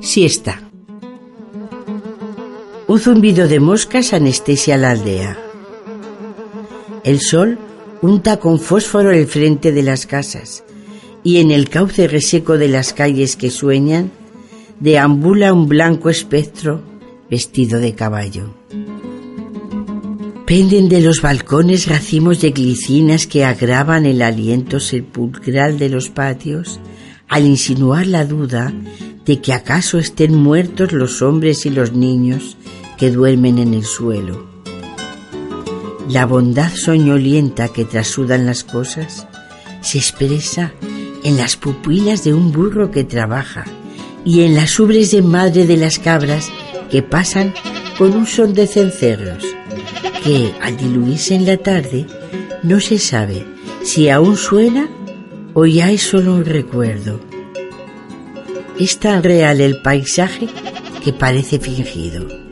Siesta. Un zumbido de moscas anestesia la aldea. El sol unta con fósforo el frente de las casas y en el cauce reseco de las calles que sueñan deambula un blanco espectro vestido de caballo. Penden de los balcones racimos de glicinas que agravan el aliento sepulcral de los patios al insinuar la duda de que acaso estén muertos los hombres y los niños que duermen en el suelo. La bondad soñolienta que trasudan las cosas se expresa en las pupilas de un burro que trabaja y en las ubres de madre de las cabras que pasan con un son de cencerros, que al diluirse en la tarde no se sabe si aún suena o ya es solo un recuerdo. Es tan real el paisaje que parece fingido.